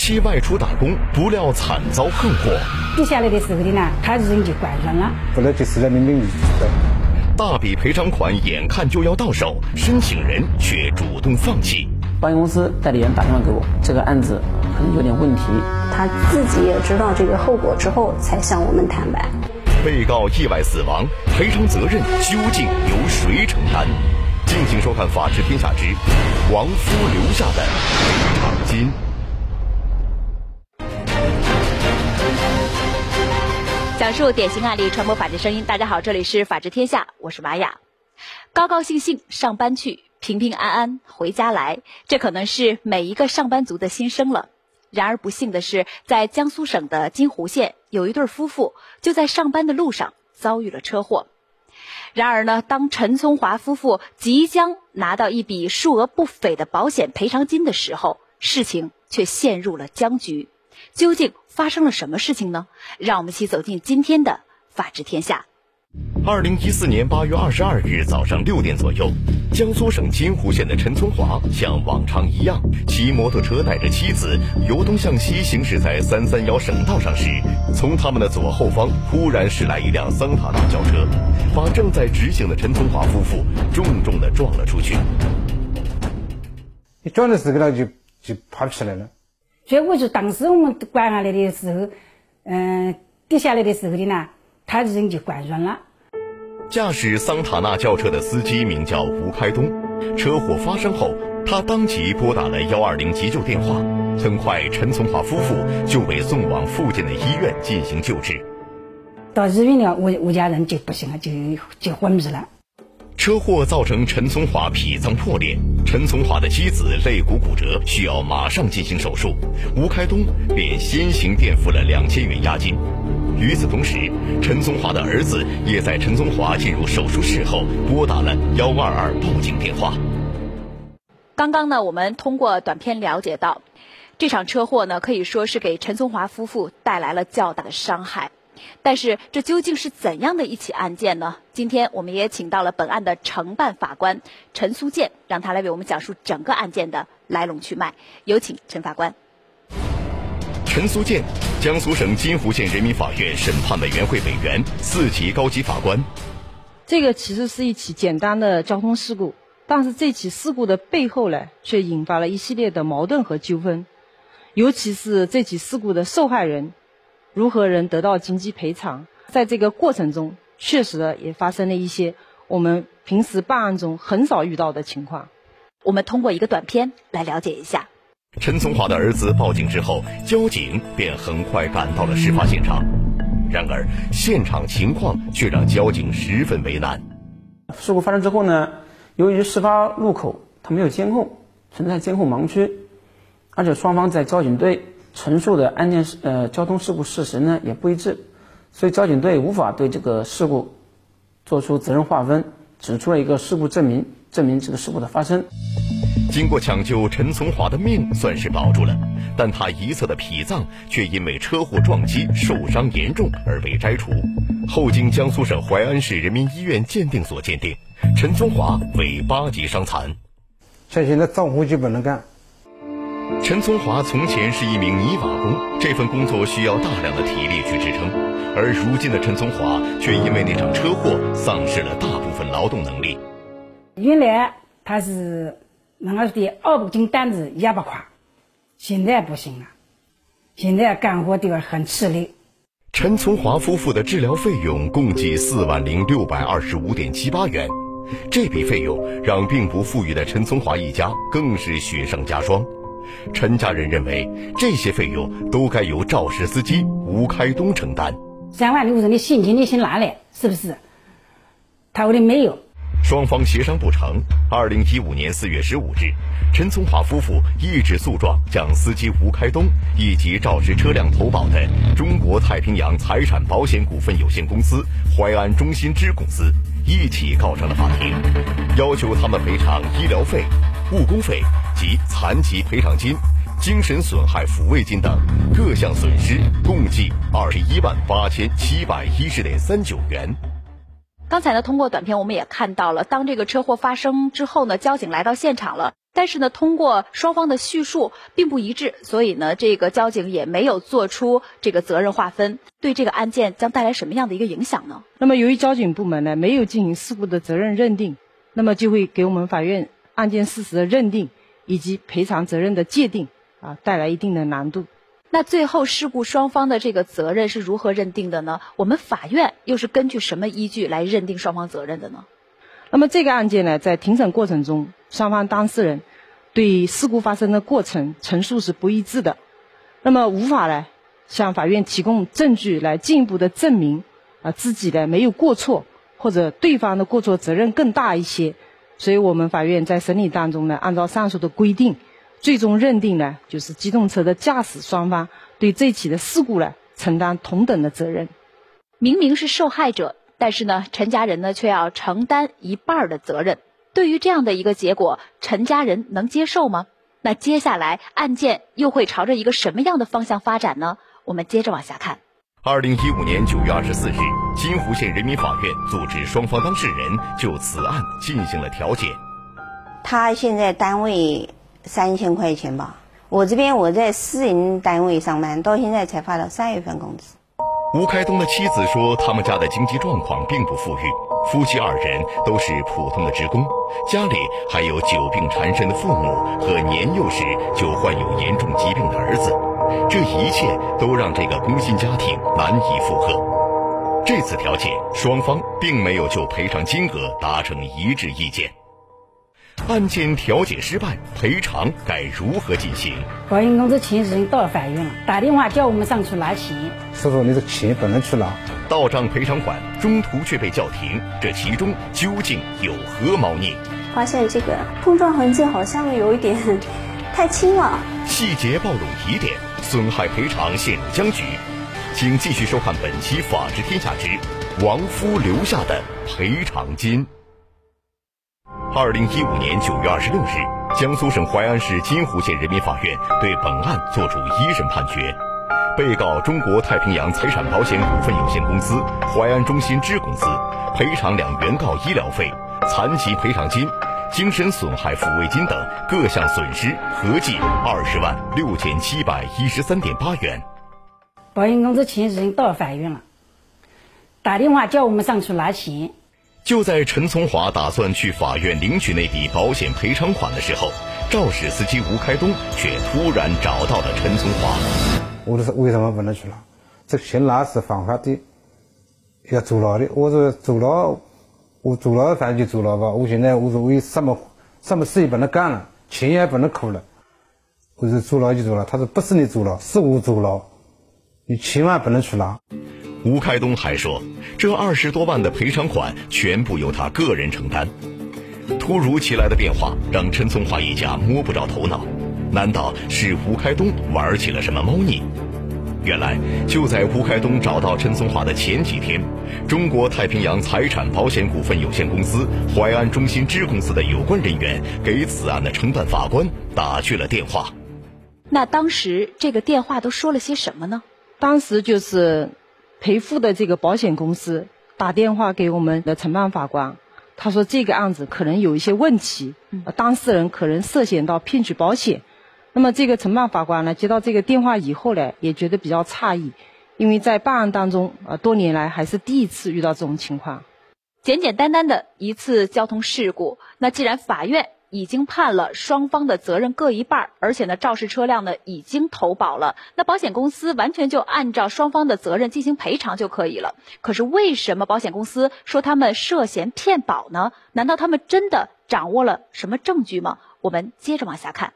期外出打工，不料惨遭横祸。跌下来的时候的呢，他人就灌软了。后来就是在民警大笔赔偿款眼看就要到手，申请人却主动放弃。保险公司代理人打电话给我，这个案子可能有点问题。他自己也知道这个后果之后，才向我们坦白。被告意外死亡，赔偿责任究竟由谁承担？敬请收看《法治天下之王夫留下的赔偿金》。讲述典型案例，传播法治声音。大家好，这里是法治天下，我是玛雅。高高兴兴上班去。平平安安回家来，这可能是每一个上班族的心声了。然而不幸的是，在江苏省的金湖县，有一对夫妇就在上班的路上遭遇了车祸。然而呢，当陈聪华夫妇即将拿到一笔数额不菲的保险赔偿金的时候，事情却陷入了僵局。究竟发生了什么事情呢？让我们一起走进今天的《法治天下》。二零一四年八月二十二日早上六点左右，江苏省金湖县的陈聪华像往常一样骑摩托车带着妻子由东向西行驶在三三幺省道上时，从他们的左后方突然驶来一辆桑塔纳轿车，把正在直行的陈聪华夫妇重重的撞了出去。你撞的时候呢，就就爬起来了。所以我就当时我们关下来的时候，嗯，跌下来的时候的呢。他人就灌软了。驾驶桑塔纳轿车的司机名叫吴开东。车祸发生后，他当即拨打了幺二零急救电话。很快，陈从华夫妇就被送往附近的医院进行救治。到医院了，我我家人就不行了，就就昏迷了。车祸造成陈从华脾脏破裂，陈从华的妻子肋骨骨折，需要马上进行手术。吴开东便先行垫付了两千元押金。与此同时，陈松华的儿子也在陈松华进入手术室后拨打了幺二二报警电话。刚刚呢，我们通过短片了解到，这场车祸呢可以说是给陈松华夫妇带来了较大的伤害。但是，这究竟是怎样的一起案件呢？今天我们也请到了本案的承办法官陈苏建，让他来为我们讲述整个案件的来龙去脉。有请陈法官。陈苏建，江苏省金湖县人民法院审判委员会委员、四级高级法官。这个其实是一起简单的交通事故，但是这起事故的背后呢，却引发了一系列的矛盾和纠纷。尤其是这起事故的受害人，如何能得到经济赔偿？在这个过程中，确实也发生了一些我们平时办案中很少遇到的情况。我们通过一个短片来了解一下。陈从华的儿子报警之后，交警便很快赶到了事发现场。然而，现场情况却让交警十分为难。事故发生之后呢，由于事发路口它没有监控，存在监控盲区，而且双方在交警队陈述的案件呃交通事故事实呢也不一致，所以交警队无法对这个事故做出责任划分，指出了一个事故证明，证明这个事故的发生。经过抢救，陈从华的命算是保住了，但他一侧的脾脏却因为车祸撞击受伤严重而被摘除。后经江苏省淮安市人民医院鉴定所鉴定，陈从华为八级伤残。像现在脏活就不能干。陈从华从前是一名泥瓦工，这份工作需要大量的体力去支撑，而如今的陈从华却因为那场车祸丧失了大部分劳动能力。原来他是。那个的二百斤担子压不垮，现在不行了，现在干活都要很吃力。陈从华夫妇的治疗费用共计四万零六百二十五点七八元，这笔费用让并不富裕的陈从华一家更是雪上加霜。陈家人认为这些费用都该由肇事司机吴开东承担。三万六是你现金你先拿来，是不是？他说的没有。双方协商不成。二零一五年四月十五日，陈从华夫妇一纸诉状将司机吴开东以及肇事车辆投保的中国太平洋财产保险股份有限公司淮安中心支公司一起告上了法庭，要求他们赔偿医疗费、误工费及残疾赔偿金、精神损害抚慰金等各项损失，共计二十一万八千七百一十点三九元。刚才呢，通过短片我们也看到了，当这个车祸发生之后呢，交警来到现场了，但是呢，通过双方的叙述并不一致，所以呢，这个交警也没有做出这个责任划分，对这个案件将带来什么样的一个影响呢？那么，由于交警部门呢没有进行事故的责任认定，那么就会给我们法院案件事实的认定以及赔偿责任的界定啊带来一定的难度。那最后事故双方的这个责任是如何认定的呢？我们法院又是根据什么依据来认定双方责任的呢？那么这个案件呢，在庭审过程中，双方当事人对事故发生的过程陈述是不一致的，那么无法呢向法院提供证据来进一步的证明啊自己呢没有过错，或者对方的过错责任更大一些，所以我们法院在审理当中呢，按照上述的规定，最终认定呢就是机动车的驾驶双方对这起的事故呢承担同等的责任。明明是受害者。但是呢，陈家人呢却要承担一半的责任。对于这样的一个结果，陈家人能接受吗？那接下来案件又会朝着一个什么样的方向发展呢？我们接着往下看。二零一五年九月二十四日，金湖县人民法院组织双方当事人就此案进行了调解。他现在单位三千块钱吧，我这边我在私人单位上班，到现在才发了三月份工资。吴开东的妻子说，他们家的经济状况并不富裕，夫妻二人都是普通的职工，家里还有久病缠身的父母和年幼时就患有严重疾病的儿子，这一切都让这个工薪家庭难以负荷。这次调解，双方并没有就赔偿金额达成一致意见。案件调解失败，赔偿该如何进行？保险公司钱已经到了法院了，打电话叫我们上去拿钱。师傅你的钱不能去拿，到账赔偿款中途却被叫停，这其中究竟有何猫腻？发现这个碰撞痕迹好像有一点 太轻了，细节暴露疑点，损害赔偿陷入僵局。请继续收看本期《法治天下之亡夫留下的赔偿金》。二零一五年九月二十六日，江苏省淮安市金湖县人民法院对本案作出一审判决。被告中国太平洋财产保险股份有限公司淮安中心支公司赔偿两原告医疗费、残疾赔偿金、精神损害抚慰金等各项损失合计二十万六千七百一十三点八元。保险公司钱已经到法院了，打电话叫我们上去拿钱。就在陈从华打算去法院领取那笔保险赔偿款的时候，肇事司机吴开东却突然找到了陈从华。我说为什么不能去拿？这钱拿是犯法的，要坐牢的。我说坐牢，我坐牢反正就坐牢吧。我现在我说我什么什么事也不能干了，钱也不能扣了。我说坐牢就坐牢。他说不是你坐牢，是我坐牢，你千万不能去拿。吴开东还说，这二十多万的赔偿款全部由他个人承担。突如其来的变化让陈松华一家摸不着头脑，难道是吴开东玩起了什么猫腻？原来就在吴开东找到陈松华的前几天，中国太平洋财产保险股份有限公司淮安中心支公司的有关人员给此案的承办法官打去了电话。那当时这个电话都说了些什么呢？当时就是。赔付的这个保险公司打电话给我们的承办法官，他说这个案子可能有一些问题，当事人可能涉嫌到骗取保险。那么这个承办法官呢，接到这个电话以后呢，也觉得比较诧异，因为在办案当中呃，多年来还是第一次遇到这种情况。简简单单的一次交通事故，那既然法院。已经判了双方的责任各一半，而且呢，肇事车辆呢已经投保了，那保险公司完全就按照双方的责任进行赔偿就可以了。可是为什么保险公司说他们涉嫌骗保呢？难道他们真的掌握了什么证据吗？我们接着往下看。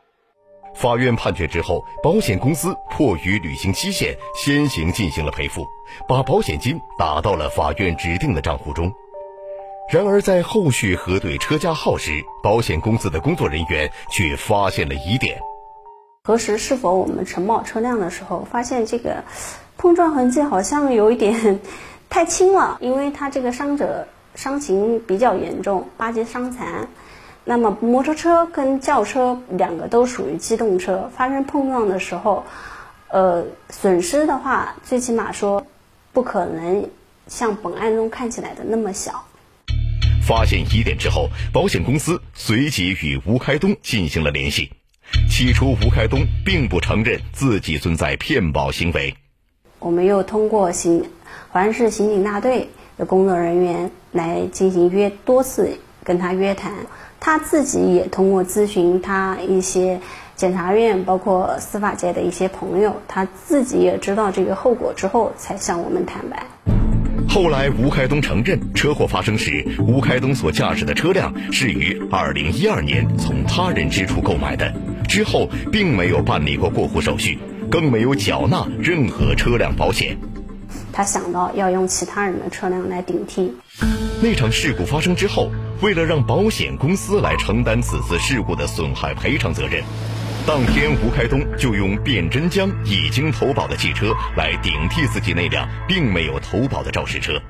法院判决之后，保险公司迫于履行期限，先行进行了赔付，把保险金打到了法院指定的账户中。然而，在后续核对车架号时，保险公司的工作人员却发现了疑点。核实是否我们承保车辆的时候，发现这个碰撞痕迹好像有一点太轻了，因为他这个伤者伤情比较严重，八级伤残。那么摩托车跟轿车两个都属于机动车，发生碰撞的时候，呃，损失的话，最起码说不可能像本案中看起来的那么小。发现疑点之后，保险公司随即与吴开东进行了联系。起初，吴开东并不承认自己存在骗保行为。我们又通过刑淮安市刑警大队的工作人员来进行约多次跟他约谈，他自己也通过咨询他一些检察院包括司法界的一些朋友，他自己也知道这个后果之后才向我们坦白。后来，吴开东承认，车祸发生时，吴开东所驾驶的车辆是于二零一二年从他人之处购买的，之后并没有办理过过户手续，更没有缴纳任何车辆保险。他想到要用其他人的车辆来顶替。那场事故发生之后，为了让保险公司来承担此次事故的损害赔偿责任。当天，吴开东就用卞真江已经投保的汽车来顶替自己那辆并没有投保的肇事车。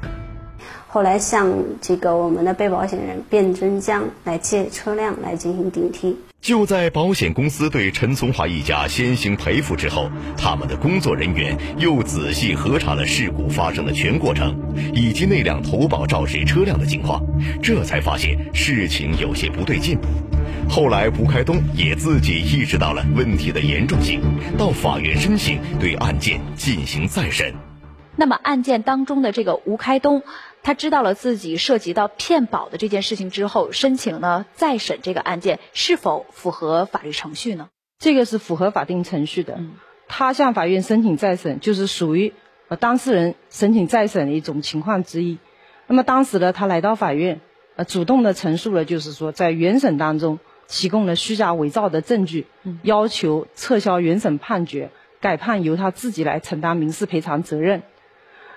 后来向这个我们的被保险人卞真江来借车辆来进行顶替。就在保险公司对陈从华一家先行赔付之后，他们的工作人员又仔细核查了事故发生的全过程，以及那辆投保肇事车辆的情况，这才发现事情有些不对劲。后来，吴开东也自己意识到了问题的严重性，到法院申请对案件进行再审。那么，案件当中的这个吴开东，他知道了自己涉及到骗保的这件事情之后，申请呢再审这个案件，是否符合法律程序呢？这个是符合法定程序的。他向法院申请再审，就是属于呃当事人申请再审的一种情况之一。那么当时呢，他来到法院，呃，主动的陈述了，就是说在原审当中。提供了虚假伪造的证据，要求撤销原审判决，改判由他自己来承担民事赔偿责任。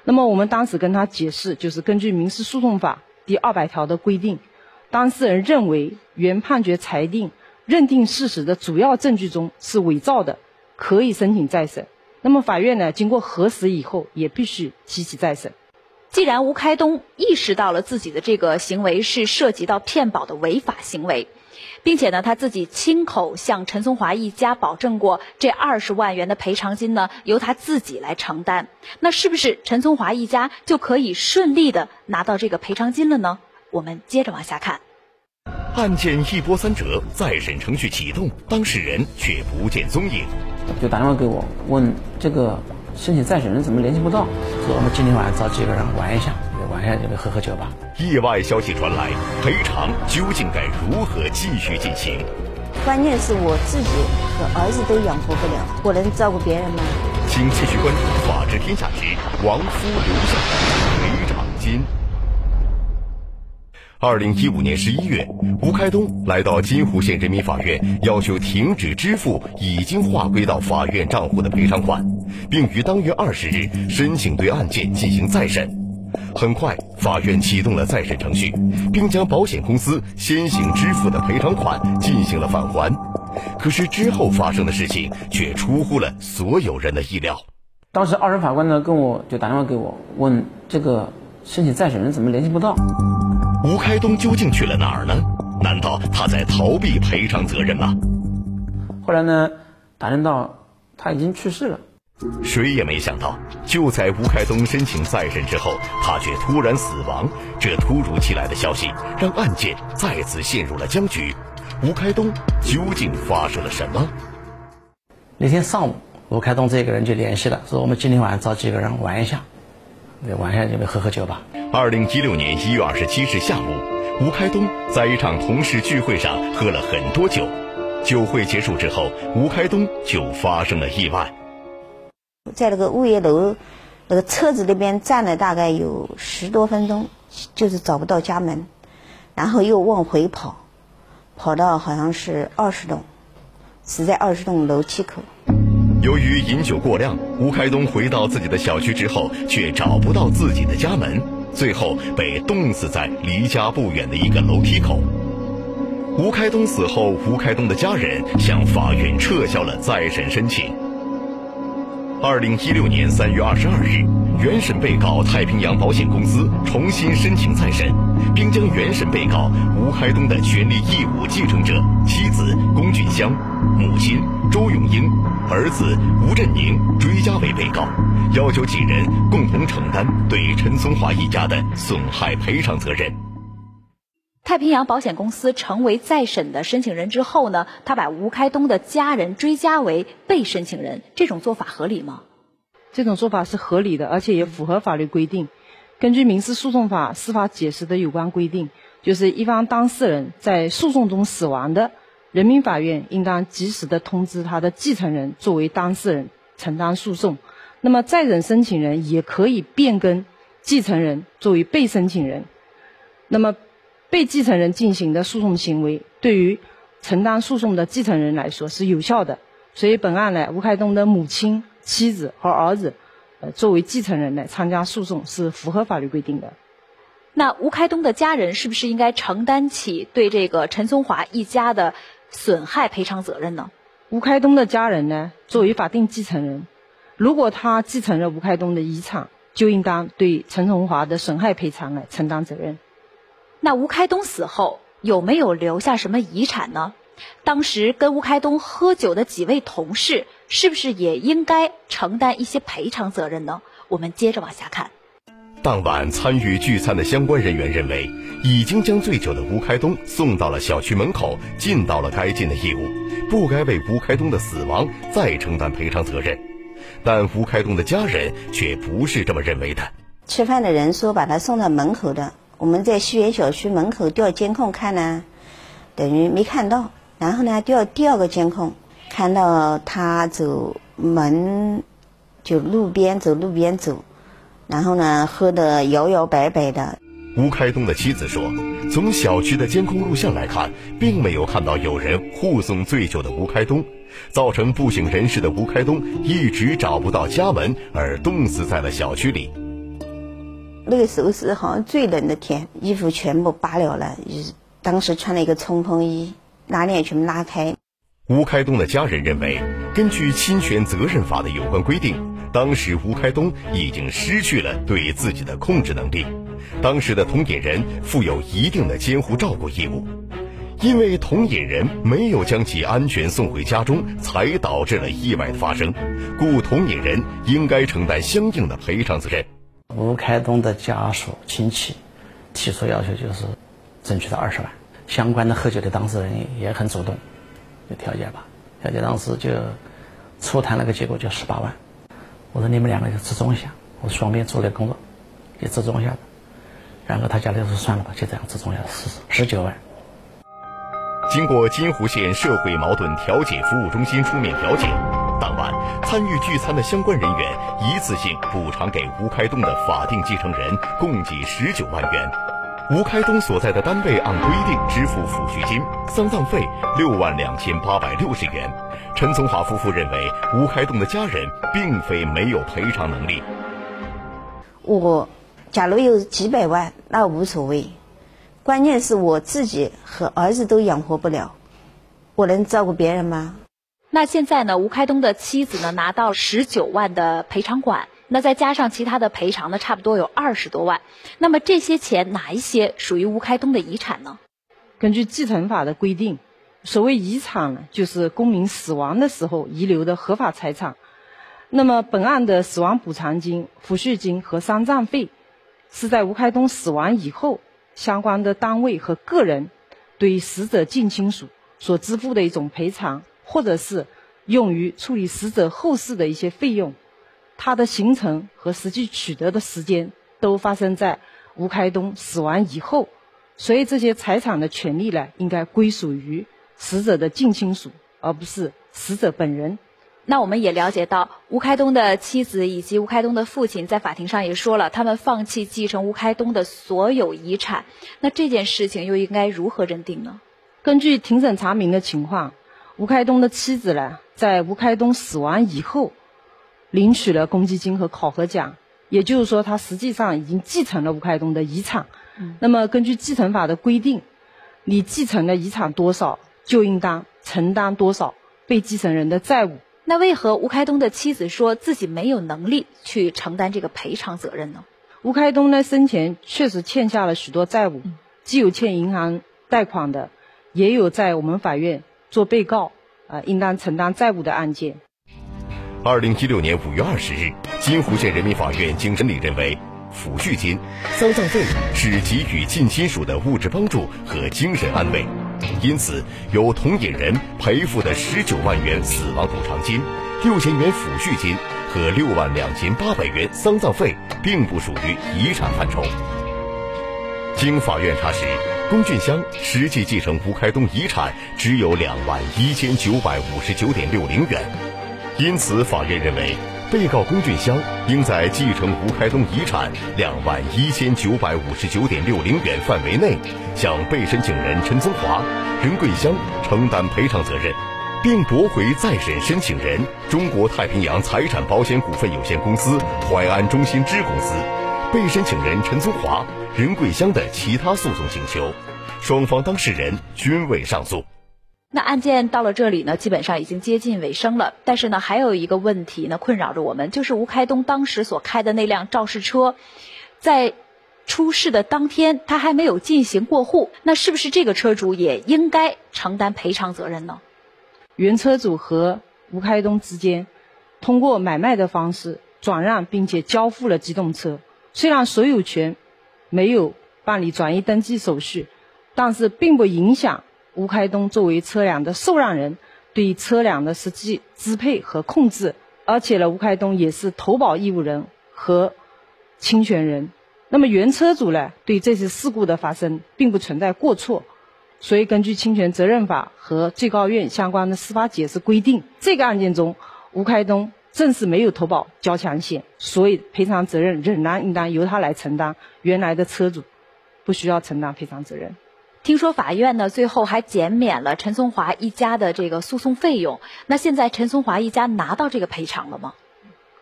那么我们当时跟他解释，就是根据民事诉讼法第二百条的规定，当事人认为原判决裁定认定事实的主要证据中是伪造的，可以申请再审。那么法院呢，经过核实以后，也必须提起再审。既然吴开东意识到了自己的这个行为是涉及到骗保的违法行为。并且呢，他自己亲口向陈松华一家保证过，这二十万元的赔偿金呢，由他自己来承担。那是不是陈松华一家就可以顺利的拿到这个赔偿金了呢？我们接着往下看。案件一波三折，再审程序启动，当事人却不见踪影，就打电话给我问这个申请再审人怎么联系不到，说我们今天晚上找几个人玩一下。晚上就喝喝酒吧。意外消息传来，赔偿究竟该如何继续进行？关键是我自己和儿子都养活不了，我能照顾别人吗？请继续关注《法治天下之亡夫留下的赔偿金》。二零一五年十一月，吴开东来到金湖县人民法院，要求停止支付已经划归到法院账户的赔偿款，并于当月二十日申请对案件进行再审。很快，法院启动了再审程序，并将保险公司先行支付的赔偿款进行了返还。可是之后发生的事情却出乎了所有人的意料。当时二审法官呢，跟我就打电话给我，问这个申请再审人怎么联系不到？吴开东究竟去了哪儿呢？难道他在逃避赔偿责任吗？后来呢，打听到他已经去世了。谁也没想到，就在吴开东申请再审之后，他却突然死亡。这突如其来的消息让案件再次陷入了僵局。吴开东究竟发生了什么？那天上午，吴开东这个人就联系了，说我们今天晚上找几个人玩一下，玩一下就喝喝酒吧。二零一六年一月二十七日下午，吴开东在一场同事聚会上喝了很多酒。酒会结束之后，吴开东就发生了意外。在那个物业楼那个车子那边站了大概有十多分钟，就是找不到家门，然后又往回跑，跑到好像是二十栋，死在二十栋楼梯口。由于饮酒过量，吴开东回到自己的小区之后，却找不到自己的家门，最后被冻死在离家不远的一个楼梯口。吴开东死后，吴开东的家人向法院撤销了再审申请。二零一六年三月二十二日，原审被告太平洋保险公司重新申请再审，并将原审被告吴开东的权利义务继承者妻子龚俊香、母亲周永英、儿子吴振宁追加为被告，要求几人共同承担对陈松华一家的损害赔偿责任。太平洋保险公司成为再审的申请人之后呢，他把吴开东的家人追加为被申请人，这种做法合理吗？这种做法是合理的，而且也符合法律规定。根据民事诉讼法司法解释的有关规定，就是一方当事人在诉讼中死亡的，人民法院应当及时的通知他的继承人作为当事人承担诉讼。那么再审申请人也可以变更继承人作为被申请人。那么被继承人进行的诉讼行为，对于承担诉讼的继承人来说是有效的。所以本案呢，吴开东的母亲、妻子和儿子，呃，作为继承人来参加诉讼是符合法律规定的。那吴开东的家人是不是应该承担起对这个陈松华一家的损害赔偿责任呢？吴开东的家人呢，作为法定继承人，如果他继承了吴开东的遗产，就应当对陈松华的损害赔偿来承担责任。那吴开东死后有没有留下什么遗产呢？当时跟吴开东喝酒的几位同事，是不是也应该承担一些赔偿责任呢？我们接着往下看。当晚参与聚餐的相关人员认为，已经将醉酒的吴开东送到了小区门口，尽到了该尽的义务，不该为吴开东的死亡再承担赔偿责任。但吴开东的家人却不是这么认为的。吃饭的人说把他送到门口的。我们在西园小区门口调监控看呢，等于没看到。然后呢，调第二个监控，看到他走门，就路边走路边走，然后呢，喝得摇摇摆摆的。吴开东的妻子说，从小区的监控录像来看，并没有看到有人护送醉酒的吴开东，造成不省人事的吴开东一直找不到家门，而冻死在了小区里。那个时候是好像最冷的天，衣服全部扒了了，当时穿了一个冲锋衣，拉链全部拉开。吴开东的家人认为，根据侵权责任法的有关规定，当时吴开东已经失去了对自己的控制能力，当时的同饮人负有一定的监护照顾义务，因为同饮人没有将其安全送回家中，才导致了意外的发生，故同饮人应该承担相应的赔偿责任。吴开东的家属亲戚提出要求，就是争取到二十万。相关的喝酒的当事人也很主动，就调解吧。调解当时就初谈了个结果，就十八万。我说你们两个就折中一下，我双边做了工作，也折中一下然后他家里说算了吧，就这样折中下十十九万。经过金湖县社会矛盾调解服务中心出面调解。当晚参与聚餐的相关人员一次性补偿给吴开东的法定继承人共计十九万元。吴开东所在的单位按规定支付抚恤金、丧葬费六万两千八百六十元。陈从华夫妇认为，吴开东的家人并非没有赔偿能力。我假如有几百万，那无所谓。关键是我自己和儿子都养活不了，我能照顾别人吗？那现在呢？吴开东的妻子呢拿到十九万的赔偿款，那再加上其他的赔偿呢，差不多有二十多万。那么这些钱哪一些属于吴开东的遗产呢？根据继承法的规定，所谓遗产呢，就是公民死亡的时候遗留的合法财产。那么本案的死亡补偿金、抚恤金和丧葬费，是在吴开东死亡以后，相关的单位和个人对死者近亲属所支付的一种赔偿。或者是用于处理死者后事的一些费用，它的形成和实际取得的时间都发生在吴开东死亡以后，所以这些财产的权利呢，应该归属于死者的近亲属，而不是死者本人。那我们也了解到，吴开东的妻子以及吴开东的父亲在法庭上也说了，他们放弃继承吴开东的所有遗产。那这件事情又应该如何认定呢？根据庭审查明的情况。吴开东的妻子呢，在吴开东死亡以后，领取了公积金和考核奖，也就是说，他实际上已经继承了吴开东的遗产。那么，根据继承法的规定，你继承的遗产多少，就应当承担多少被继承人的债务。那为何吴开东的妻子说自己没有能力去承担这个赔偿责任呢？吴开东呢，生前确实欠下了许多债务，既有欠银行贷款的，也有在我们法院。做被告，啊，应当承担债务的案件。二零一六年五月二十日，金湖县人民法院经审理认为，抚恤金，丧葬费是给予近亲属的物质帮助和精神安慰，因此由同隐人赔付的十九万元死亡补偿金、六千元抚恤金和六万两千八百元丧葬费并不属于遗产范畴。经法院查实，龚俊香实际继承吴开东遗产只有两万一千九百五十九点六零元，因此法院认为。被告龚俊香应在继承吴开东遗产两万一千九百五十九点六零元范围内，向被申请人陈宗华、任桂香承担赔偿责任，并驳回再审申请人中国太平洋财产保险股份有限公司淮安中心支公司、被申请人陈宗华、任桂香的其他诉讼请求，双方当事人均未上诉。那案件到了这里呢，基本上已经接近尾声了。但是呢，还有一个问题呢，困扰着我们，就是吴开东当时所开的那辆肇事车，在出事的当天，他还没有进行过户。那是不是这个车主也应该承担赔偿责任呢？原车主和吴开东之间通过买卖的方式转让，并且交付了机动车。虽然所有权没有办理转移登记手续，但是并不影响。吴开东作为车辆的受让人，对车辆的实际支配和控制，而且呢，吴开东也是投保义务人和侵权人。那么原车主呢，对这次事故的发生并不存在过错，所以根据侵权责任法和最高院相关的司法解释规定，这个案件中，吴开东正是没有投保交强险，所以赔偿责任仍然应当由他来承担，原来的车主不需要承担赔偿责任。听说法院呢，最后还减免了陈松华一家的这个诉讼费用。那现在陈松华一家拿到这个赔偿了吗？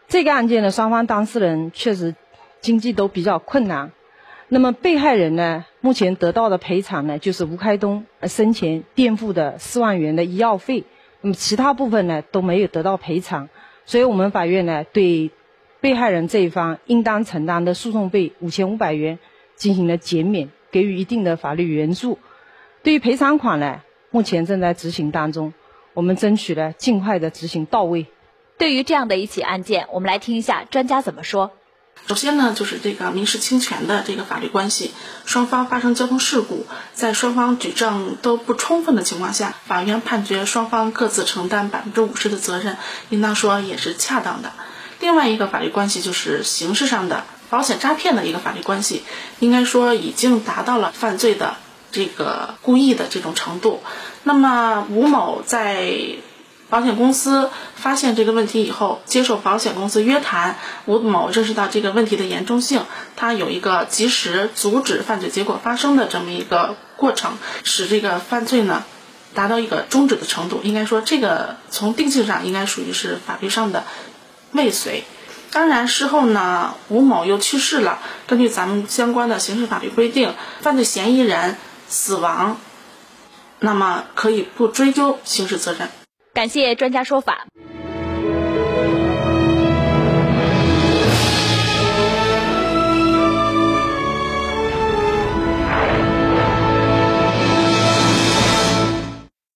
这个案件呢，双方当事人确实经济都比较困难。那么被害人呢，目前得到的赔偿呢，就是吴开东生前垫付的四万元的医药费。那么其他部分呢，都没有得到赔偿。所以我们法院呢，对被害人这一方应当承担的诉讼费五千五百元进行了减免。给予一定的法律援助，对于赔偿款呢，目前正在执行当中，我们争取呢尽快的执行到位。对于这样的一起案件，我们来听一下专家怎么说。首先呢，就是这个民事侵权的这个法律关系，双方发生交通事故，在双方举证都不充分的情况下，法院判决双方各自承担百分之五十的责任，应当说也是恰当的。另外一个法律关系就是刑事上的。保险诈骗的一个法律关系，应该说已经达到了犯罪的这个故意的这种程度。那么吴某在保险公司发现这个问题以后，接受保险公司约谈，吴某认识到这个问题的严重性，他有一个及时阻止犯罪结果发生的这么一个过程，使这个犯罪呢达到一个终止的程度。应该说，这个从定性上应该属于是法律上的未遂。当然，事后呢，吴某又去世了。根据咱们相关的刑事法律规定，犯罪嫌疑人死亡，那么可以不追究刑事责任。感谢专家说法。